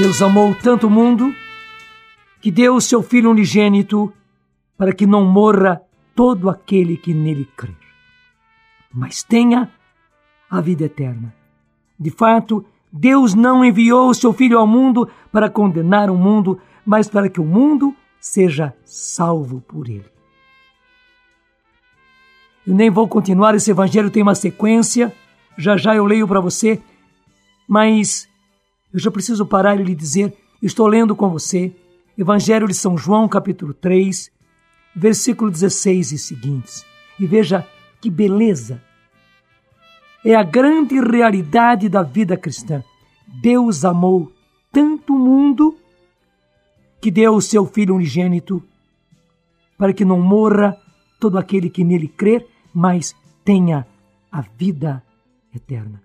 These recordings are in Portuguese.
Deus amou tanto o mundo que deu o seu Filho unigênito para que não morra todo aquele que nele crer, mas tenha a vida eterna. De fato, Deus não enviou o seu Filho ao mundo para condenar o mundo, mas para que o mundo seja salvo por ele. Eu nem vou continuar, esse evangelho tem uma sequência, já já eu leio para você, mas eu já preciso parar e lhe dizer, estou lendo com você Evangelho de São João, capítulo 3, versículo 16 e seguintes. E veja que beleza! É a grande realidade da vida cristã. Deus amou tanto o mundo que deu o seu Filho unigênito para que não morra todo aquele que nele crer, mas tenha a vida eterna.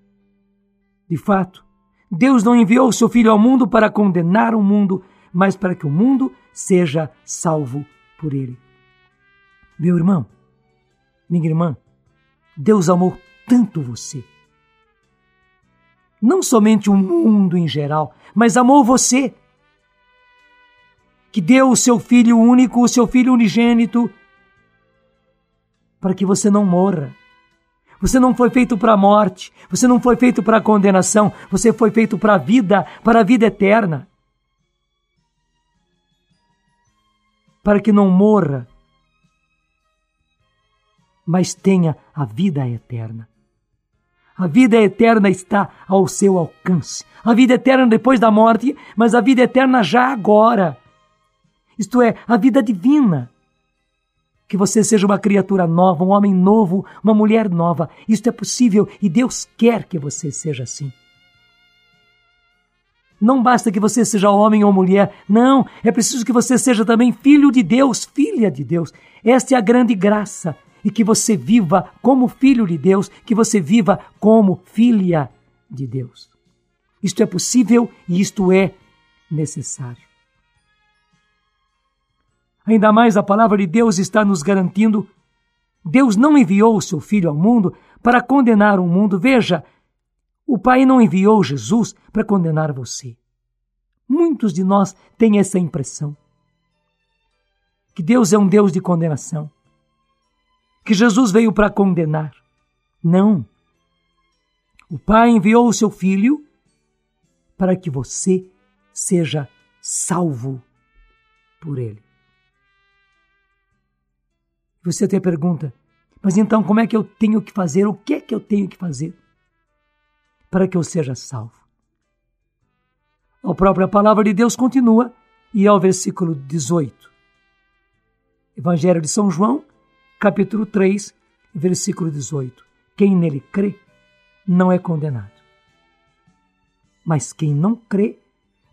De fato, Deus não enviou o seu Filho ao mundo para condenar o mundo, mas para que o mundo seja salvo por ele. Meu irmão, minha irmã, Deus amou tanto você. Não somente o mundo em geral, mas amou você. Que deu o seu filho único, o seu filho unigênito, para que você não morra. Você não foi feito para a morte, você não foi feito para a condenação, você foi feito para a vida, para a vida eterna. Para que não morra, mas tenha a vida eterna. A vida eterna está ao seu alcance. A vida eterna depois da morte, mas a vida eterna já agora. Isto é, a vida divina. Que você seja uma criatura nova, um homem novo, uma mulher nova. Isto é possível e Deus quer que você seja assim. Não basta que você seja homem ou mulher, não, é preciso que você seja também filho de Deus, filha de Deus. Esta é a grande graça e que você viva como filho de Deus, que você viva como filha de Deus. Isto é possível e isto é necessário. Ainda mais a palavra de Deus está nos garantindo. Deus não enviou o seu Filho ao mundo para condenar o mundo. Veja, o Pai não enviou Jesus para condenar você. Muitos de nós têm essa impressão. Que Deus é um Deus de condenação que Jesus veio para condenar. Não. O Pai enviou o seu Filho para que você seja salvo por ele. Você até pergunta, mas então como é que eu tenho que fazer? O que é que eu tenho que fazer para que eu seja salvo? A própria palavra de Deus continua e é o versículo 18. Evangelho de São João, capítulo 3, versículo 18. Quem nele crê não é condenado. Mas quem não crê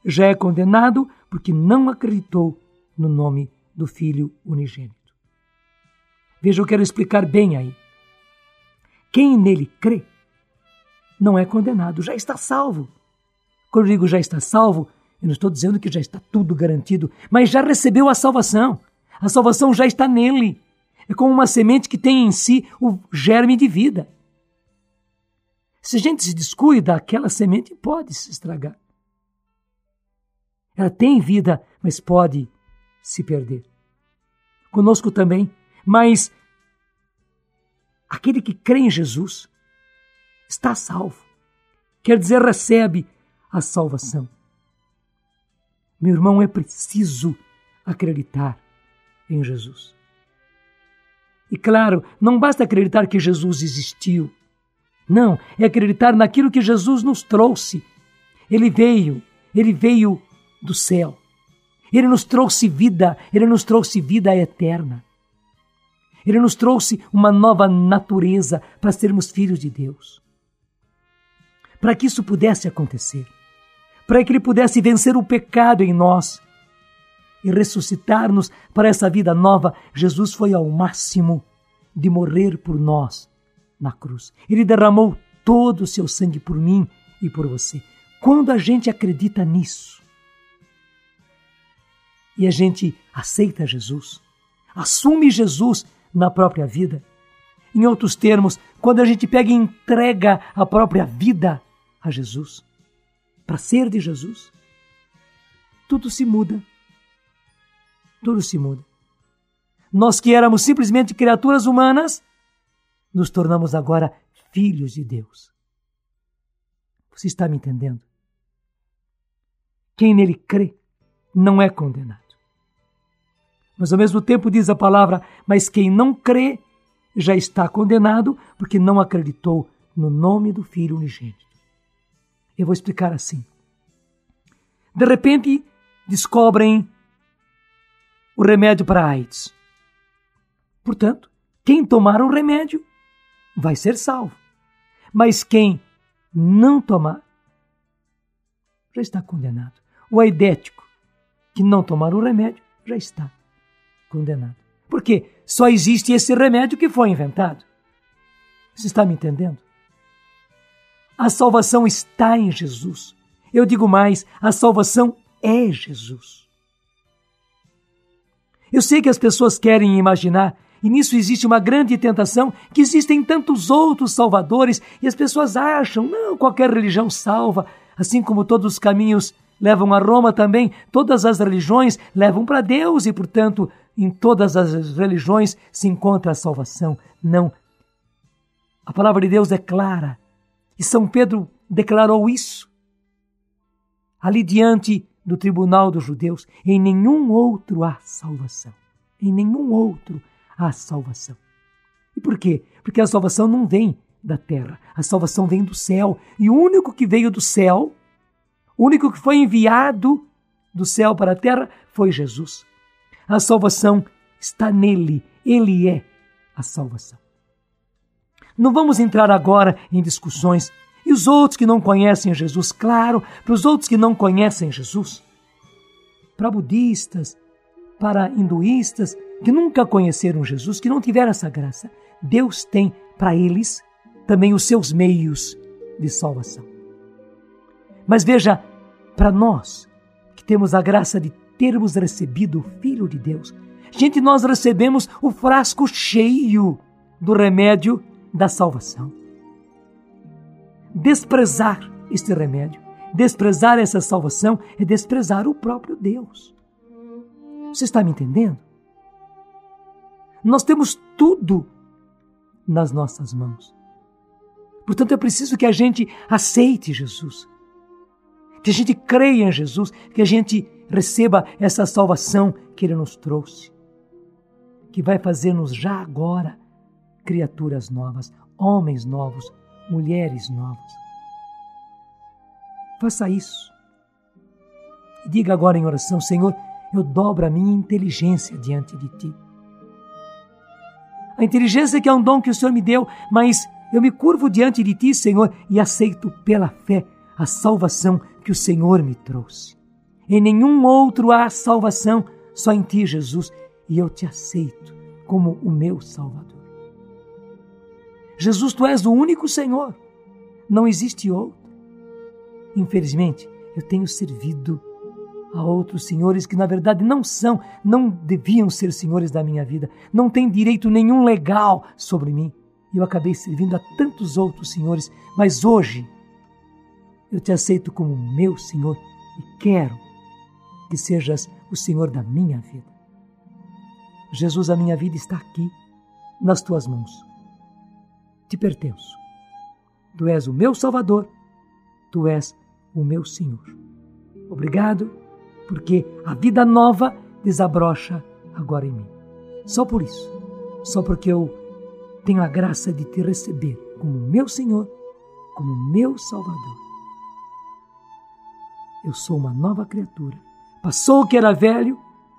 já é condenado porque não acreditou no nome do Filho unigênito. Veja, eu quero explicar bem aí. Quem nele crê não é condenado, já está salvo. Quando eu digo já está salvo, eu não estou dizendo que já está tudo garantido, mas já recebeu a salvação. A salvação já está nele. É como uma semente que tem em si o germe de vida. Se a gente se descuida, aquela semente pode se estragar. Ela tem vida, mas pode se perder. Conosco também. Mas aquele que crê em Jesus está salvo. Quer dizer, recebe a salvação. Meu irmão, é preciso acreditar em Jesus. E claro, não basta acreditar que Jesus existiu. Não, é acreditar naquilo que Jesus nos trouxe. Ele veio, ele veio do céu. Ele nos trouxe vida, ele nos trouxe vida eterna. Ele nos trouxe uma nova natureza para sermos filhos de Deus. Para que isso pudesse acontecer, para que ele pudesse vencer o pecado em nós, e ressuscitar-nos para essa vida nova, Jesus foi ao máximo de morrer por nós na cruz. Ele derramou todo o seu sangue por mim e por você. Quando a gente acredita nisso e a gente aceita Jesus, assume Jesus na própria vida, em outros termos, quando a gente pega e entrega a própria vida a Jesus, para ser de Jesus, tudo se muda. Tudo se muda. Nós que éramos simplesmente criaturas humanas, nos tornamos agora filhos de Deus. Você está me entendendo? Quem nele crê não é condenado. Mas ao mesmo tempo diz a palavra: Mas quem não crê já está condenado, porque não acreditou no nome do Filho unigênito. Eu vou explicar assim. De repente, descobrem o remédio para AIDS. Portanto, quem tomar o remédio vai ser salvo. Mas quem não tomar já está condenado. O aidético que não tomar o remédio já está condenado. Porque só existe esse remédio que foi inventado. Você está me entendendo? A salvação está em Jesus. Eu digo mais, a salvação é Jesus. Eu sei que as pessoas querem imaginar, e nisso existe uma grande tentação, que existem tantos outros salvadores, e as pessoas acham, não, qualquer religião salva, assim como todos os caminhos levam a Roma também, todas as religiões levam para Deus, e portanto, em todas as religiões se encontra a salvação. Não. A palavra de Deus é clara. E São Pedro declarou isso ali diante do tribunal dos judeus. Em nenhum outro há salvação. Em nenhum outro há salvação. E por quê? Porque a salvação não vem da terra, a salvação vem do céu. E o único que veio do céu, o único que foi enviado do céu para a terra foi Jesus. A salvação está nele, ele é a salvação. Não vamos entrar agora em discussões. E os outros que não conhecem Jesus? Claro, para os outros que não conhecem Jesus, para budistas, para hinduístas que nunca conheceram Jesus, que não tiveram essa graça, Deus tem para eles também os seus meios de salvação. Mas veja, para nós que temos a graça de termos recebido o Filho de Deus, gente, nós recebemos o frasco cheio do remédio da salvação. Desprezar este remédio, desprezar essa salvação é desprezar o próprio Deus. Você está me entendendo? Nós temos tudo nas nossas mãos. Portanto, é preciso que a gente aceite Jesus, que a gente creia em Jesus, que a gente receba essa salvação que Ele nos trouxe, que vai fazer-nos já agora criaturas novas, homens novos, mulheres novas. Faça isso. Diga agora em oração: Senhor, eu dobro a minha inteligência diante de Ti. A inteligência que é um dom que o Senhor me deu, mas eu me curvo diante de Ti, Senhor, e aceito pela fé a salvação que o Senhor me trouxe. Em nenhum outro há salvação, só em Ti, Jesus, e eu te aceito como o meu Salvador. Jesus, tu és o único Senhor, não existe outro. Infelizmente, eu tenho servido a outros senhores que na verdade não são, não deviam ser senhores da minha vida, não têm direito nenhum legal sobre mim. Eu acabei servindo a tantos outros senhores, mas hoje eu te aceito como meu Senhor e quero que sejas o Senhor da minha vida. Jesus, a minha vida está aqui, nas tuas mãos te pertenço. Tu és o meu Salvador, tu és o meu Senhor. Obrigado, porque a vida nova desabrocha agora em mim. Só por isso, só porque eu tenho a graça de te receber como meu Senhor, como meu Salvador. Eu sou uma nova criatura. Passou o que era velho,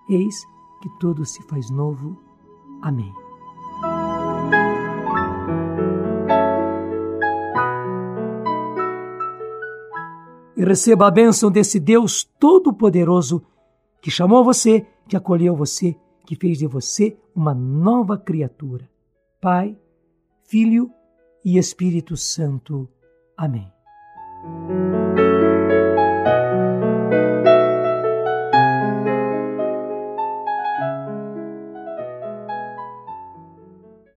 eis que tudo se faz novo. Amém. e receba a bênção desse Deus Todo-Poderoso que chamou você, que acolheu você, que fez de você uma nova criatura. Pai, Filho e Espírito Santo. Amém.